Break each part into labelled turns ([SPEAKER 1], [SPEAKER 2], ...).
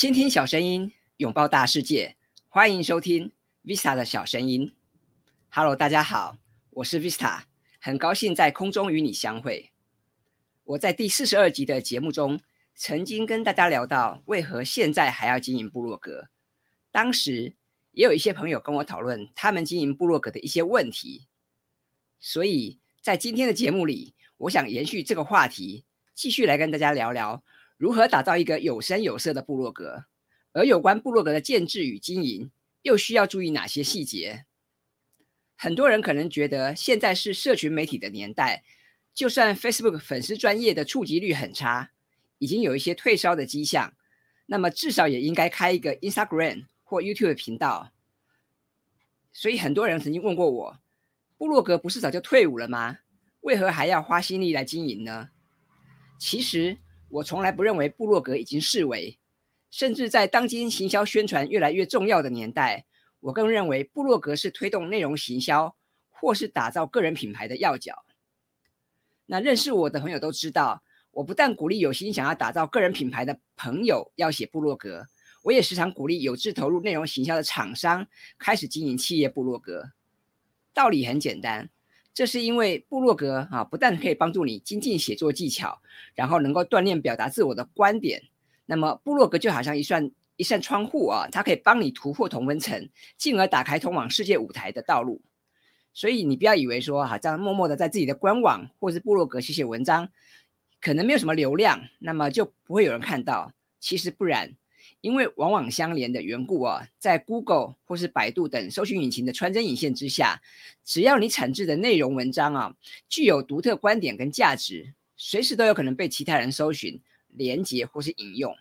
[SPEAKER 1] 倾听小声音，拥抱大世界，欢迎收听 Vista 的小声音。Hello，大家好，我是 Vista，很高兴在空中与你相会。我在第四十二集的节目中，曾经跟大家聊到为何现在还要经营部落格。当时也有一些朋友跟我讨论他们经营部落格的一些问题，所以在今天的节目里，我想延续这个话题，继续来跟大家聊聊。如何打造一个有声有色的部落格？而有关部落格的建制与经营，又需要注意哪些细节？很多人可能觉得现在是社群媒体的年代，就算 Facebook 粉丝专业的触及率很差，已经有一些退烧的迹象，那么至少也应该开一个 Instagram 或 YouTube 的频道。所以很多人曾经问过我，部落格不是早就退伍了吗？为何还要花心力来经营呢？其实。我从来不认为部落格已经式微，甚至在当今行销宣传越来越重要的年代，我更认为部落格是推动内容行销或是打造个人品牌的要角。那认识我的朋友都知道，我不但鼓励有心想要打造个人品牌的朋友要写部落格，我也时常鼓励有志投入内容行销的厂商开始经营企业部落格。道理很简单。这是因为部落格啊，不但可以帮助你精进写作技巧，然后能够锻炼表达自我的观点。那么，部落格就好像一扇一扇窗户啊，它可以帮你突破同温层，进而打开通往世界舞台的道路。所以，你不要以为说哈，这样默默的在自己的官网或是部落格写写文章，可能没有什么流量，那么就不会有人看到。其实不然。因为往往相连的缘故啊，在 Google 或是百度等搜寻引擎的穿针引线之下，只要你产制的内容文章啊具有独特观点跟价值，随时都有可能被其他人搜寻、连接或是引用。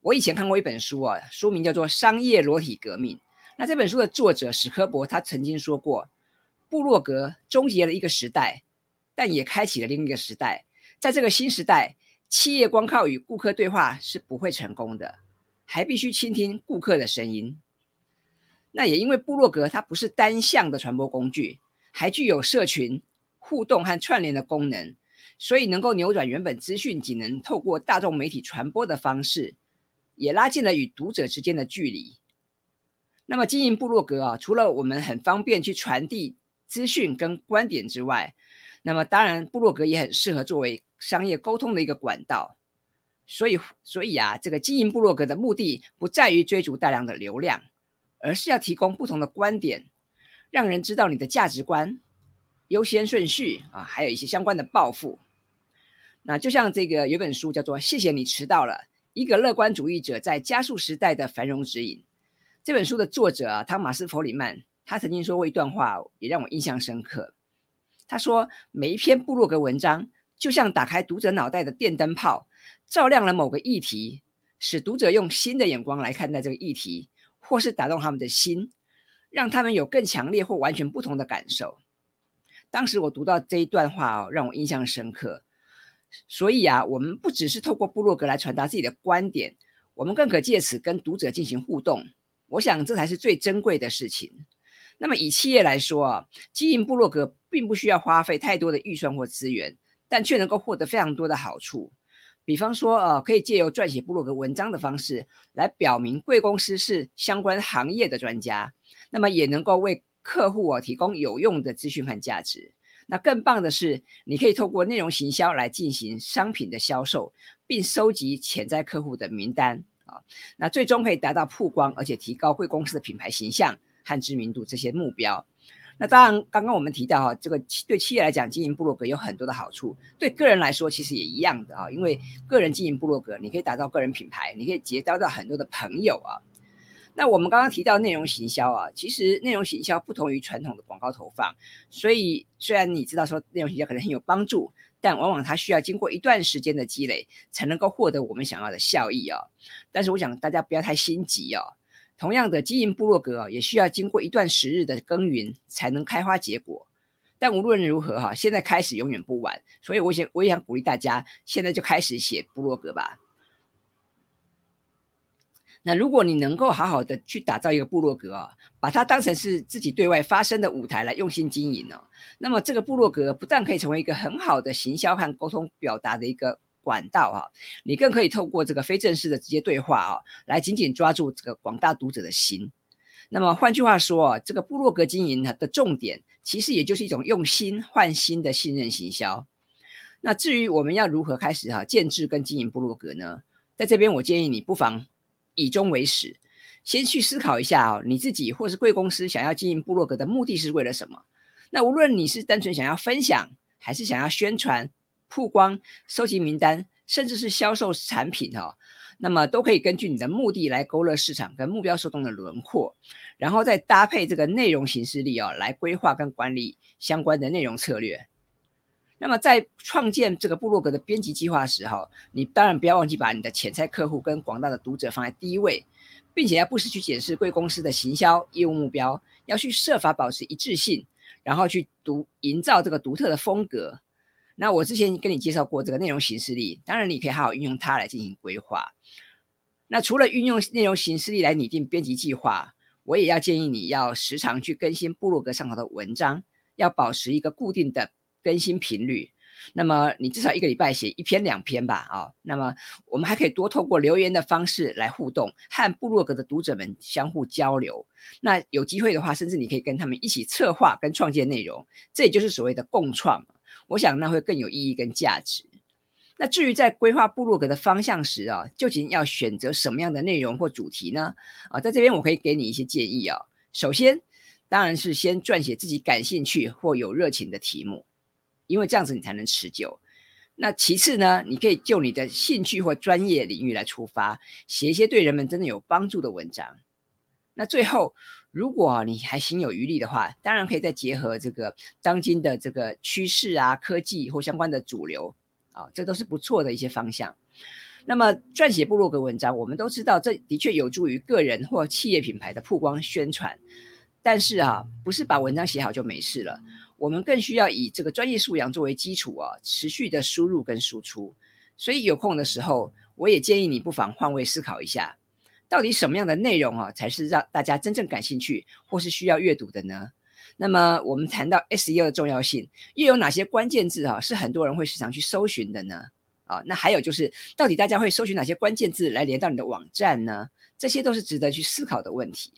[SPEAKER 1] 我以前看过一本书啊，书名叫做《商业裸体革命》。那这本书的作者史科博他曾经说过，部落格终结了一个时代，但也开启了另一个时代。在这个新时代，企业光靠与顾客对话是不会成功的。还必须倾听顾客的声音。那也因为部落格它不是单向的传播工具，还具有社群互动和串联的功能，所以能够扭转原本资讯仅能透过大众媒体传播的方式，也拉近了与读者之间的距离。那么经营部落格啊，除了我们很方便去传递资讯跟观点之外，那么当然部落格也很适合作为商业沟通的一个管道。所以，所以啊，这个经营部落格的目的不在于追逐大量的流量，而是要提供不同的观点，让人知道你的价值观、优先顺序啊，还有一些相关的抱负。那就像这个有本书叫做《谢谢你迟到了》，一个乐观主义者在加速时代的繁荣指引。这本书的作者啊，汤马斯·弗里曼，他曾经说过一段话，也让我印象深刻。他说：“每一篇部落格文章，就像打开读者脑袋的电灯泡。”照亮了某个议题，使读者用新的眼光来看待这个议题，或是打动他们的心，让他们有更强烈或完全不同的感受。当时我读到这一段话哦，让我印象深刻。所以啊，我们不只是透过部落格来传达自己的观点，我们更可借此跟读者进行互动。我想这才是最珍贵的事情。那么以企业来说啊，经营部落格并不需要花费太多的预算或资源，但却能够获得非常多的好处。比方说，呃，可以借由撰写部落格文章的方式来表明贵公司是相关行业的专家，那么也能够为客户啊提供有用的资讯和价值。那更棒的是，你可以透过内容行销来进行商品的销售，并收集潜在客户的名单啊，那最终可以达到曝光，而且提高贵公司的品牌形象和知名度这些目标。那当然，刚刚我们提到哈，这个对企业来讲，经营部落格有很多的好处；对个人来说，其实也一样的啊。因为个人经营部落格，你可以打造个人品牌，你可以结交到很多的朋友啊。那我们刚刚提到内容行销啊，其实内容行销不同于传统的广告投放，所以虽然你知道说内容行销可能很有帮助，但往往它需要经过一段时间的积累，才能够获得我们想要的效益啊。但是我想大家不要太心急哦。同样的，经营部落格也需要经过一段时日的耕耘才能开花结果。但无论如何哈，现在开始永远不晚。所以，我想我也想鼓励大家，现在就开始写部落格吧。那如果你能够好好的去打造一个部落格啊，把它当成是自己对外发声的舞台来用心经营呢，那么这个部落格不但可以成为一个很好的行销和沟通表达的一个管道啊，你更可以透过这个非正式的直接对话啊，来紧紧抓住这个广大读者的心。那么换句话说，这个部落格经营的重点，其实也就是一种用心换心的信任行销。那至于我们要如何开始哈建制跟经营部落格呢？在这边我建议你不妨以终为始，先去思考一下哦，你自己或是贵公司想要经营部落格的目的是为了什么？那无论你是单纯想要分享，还是想要宣传、曝光、收集名单，甚至是销售产品哈，那么都可以根据你的目的来勾勒市场跟目标受众的轮廓，然后再搭配这个内容形式力哦，来规划跟管理相关的内容策略。那么在创建这个部落格的编辑计划的时候，你当然不要忘记把你的潜在客户跟广大的读者放在第一位，并且要不时去检视贵公司的行销业务目标，要去设法保持一致性，然后去独营造这个独特的风格。那我之前跟你介绍过这个内容形式力，当然你可以好好运用它来进行规划。那除了运用内容形式力来拟定编辑计划，我也要建议你要时常去更新部落格上头的文章，要保持一个固定的。更新频率，那么你至少一个礼拜写一篇两篇吧，啊，那么我们还可以多透过留言的方式来互动，和部落格的读者们相互交流。那有机会的话，甚至你可以跟他们一起策划跟创建内容，这也就是所谓的共创。我想那会更有意义跟价值。那至于在规划部落格的方向时啊，究竟要选择什么样的内容或主题呢？啊，在这边我可以给你一些建议啊。首先，当然是先撰写自己感兴趣或有热情的题目。因为这样子你才能持久。那其次呢，你可以就你的兴趣或专业领域来出发，写一些对人们真的有帮助的文章。那最后，如果你还心有余力的话，当然可以再结合这个当今的这个趋势啊、科技或相关的主流啊，这都是不错的一些方向。那么撰写部落格文章，我们都知道，这的确有助于个人或企业品牌的曝光宣传。但是啊，不是把文章写好就没事了。我们更需要以这个专业素养作为基础啊，持续的输入跟输出。所以有空的时候，我也建议你不妨换位思考一下，到底什么样的内容啊，才是让大家真正感兴趣或是需要阅读的呢？那么我们谈到 SEO 的重要性，又有哪些关键字啊，是很多人会时常去搜寻的呢？啊，那还有就是，到底大家会搜寻哪些关键字来连到你的网站呢？这些都是值得去思考的问题。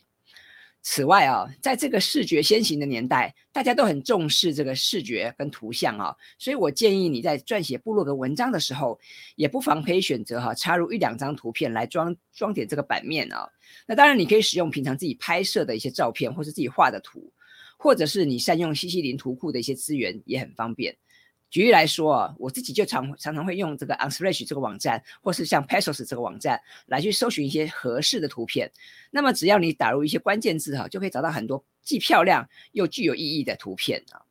[SPEAKER 1] 此外啊，在这个视觉先行的年代，大家都很重视这个视觉跟图像啊，所以我建议你在撰写部落格文章的时候，也不妨可以选择哈插入一两张图片来装装点这个版面啊。那当然，你可以使用平常自己拍摄的一些照片，或是自己画的图，或者是你善用西西林图库的一些资源，也很方便。举例来说啊，我自己就常常常会用这个 Unsplash 这个网站，或是像 Pesos 这个网站来去搜寻一些合适的图片。那么只要你打入一些关键字哈，就可以找到很多既漂亮又具有意义的图片啊。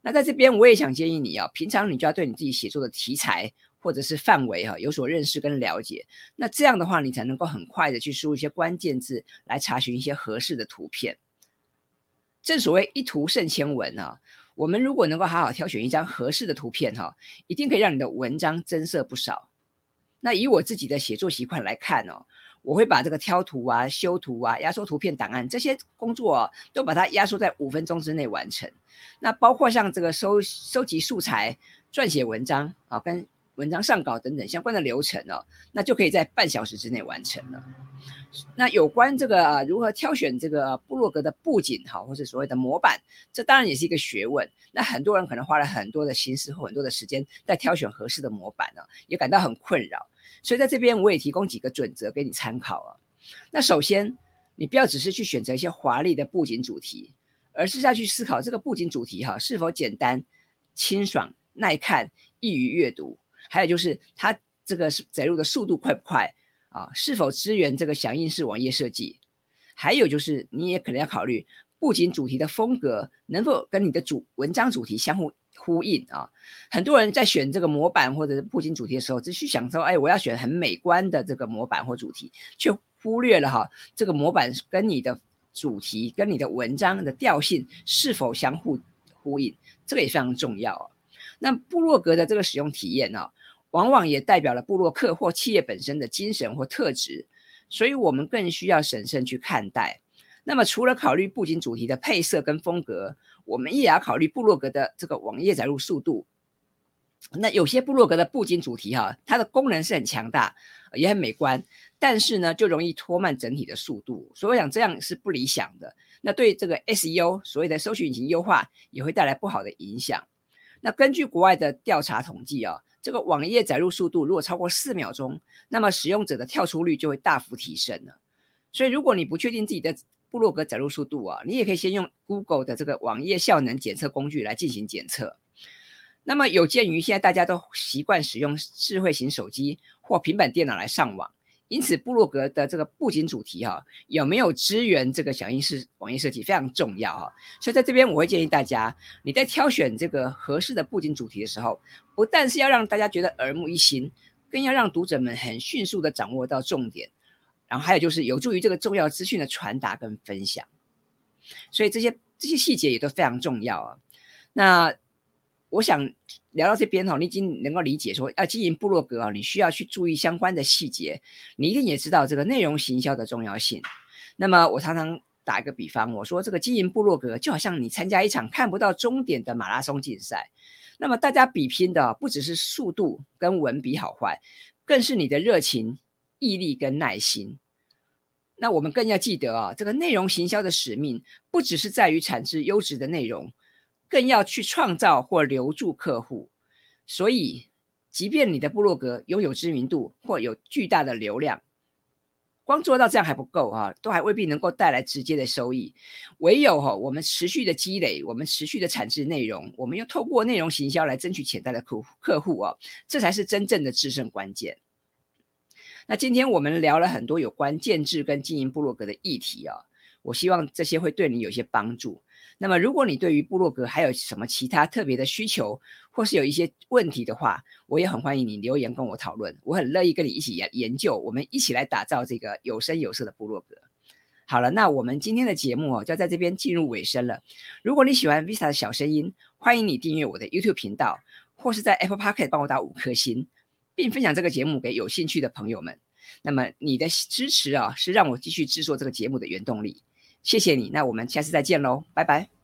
[SPEAKER 1] 那在这边我也想建议你啊，平常你就要对你自己写作的题材或者是范围哈有所认识跟了解。那这样的话，你才能够很快的去输入一些关键字来查询一些合适的图片。正所谓一图胜千文啊。我们如果能够好好挑选一张合适的图片，哈，一定可以让你的文章增色不少。那以我自己的写作习惯来看哦，我会把这个挑图啊、修图啊、压缩图片档案这些工作都把它压缩在五分钟之内完成。那包括像这个收收集素材、撰写文章啊、跟文章上稿等等相关的流程哦，那就可以在半小时之内完成了。那有关这个如何挑选这个部落格的布景哈，或者所谓的模板，这当然也是一个学问。那很多人可能花了很多的心思或很多的时间在挑选合适的模板呢，也感到很困扰。所以在这边我也提供几个准则给你参考啊。那首先，你不要只是去选择一些华丽的布景主题，而是要去思考这个布景主题哈是否简单、清爽、耐看、易于阅读，还有就是它这个载入的速度快不快。啊，是否支援这个响应式网页设计？还有就是，你也可能要考虑布景主题的风格能否跟你的主文章主题相互呼应啊。很多人在选这个模板或者是布景主题的时候，只去想说，哎，我要选很美观的这个模板或主题，却忽略了哈，这个模板跟你的主题跟你的文章的调性是否相互呼应，这个也非常重要啊。那部落格的这个使用体验呢？往往也代表了布洛克或企业本身的精神或特质，所以我们更需要审慎去看待。那么，除了考虑布景主题的配色跟风格，我们也要考虑布洛格的这个网页载入速度。那有些部落格的布景主题哈，它的功能是很强大，也很美观，但是呢，就容易拖慢整体的速度，所以我想这样是不理想的。那对这个 SEO 所谓的搜索引擎优化也会带来不好的影响。那根据国外的调查统计啊，这个网页载入速度如果超过四秒钟，那么使用者的跳出率就会大幅提升了。所以如果你不确定自己的部落格载入速度啊，你也可以先用 Google 的这个网页效能检测工具来进行检测。那么有鉴于现在大家都习惯使用智慧型手机或平板电脑来上网，因此部落格的这个布景主题哈有没有支援这个响应式网页设计非常重要哈。所以在这边我会建议大家，你在挑选这个合适的布景主题的时候，不但是要让大家觉得耳目一新，更要让读者们很迅速的掌握到重点，然后还有就是有助于这个重要资讯的传达跟分享。所以这些这些细节也都非常重要啊。那。我想聊到这边哈，你已经能够理解说要经营部落格啊，你需要去注意相关的细节。你一定也知道这个内容行销的重要性。那么我常常打一个比方，我说这个经营部落格就好像你参加一场看不到终点的马拉松竞赛。那么大家比拼的不只是速度跟文笔好坏，更是你的热情、毅力跟耐心。那我们更要记得啊，这个内容行销的使命不只是在于产制优质的内容。更要去创造或留住客户，所以，即便你的部落格拥有知名度或有巨大的流量，光做到这样还不够啊，都还未必能够带来直接的收益。唯有哈，我们持续的积累，我们持续的产制内容，我们要透过内容行销来争取潜在的客户客户啊，这才是真正的制胜关键。那今天我们聊了很多有关建制跟经营部落格的议题啊，我希望这些会对你有些帮助。那么，如果你对于部落格还有什么其他特别的需求，或是有一些问题的话，我也很欢迎你留言跟我讨论，我很乐意跟你一起研研究，我们一起来打造这个有声有色的部落格。好了，那我们今天的节目哦，就在这边进入尾声了。如果你喜欢 Visa 的小声音，欢迎你订阅我的 YouTube 频道，或是在 Apple Podcast 帮我打五颗星，并分享这个节目给有兴趣的朋友们。那么你的支持啊，是让我继续制作这个节目的原动力。谢谢你，那我们下次再见喽，拜拜。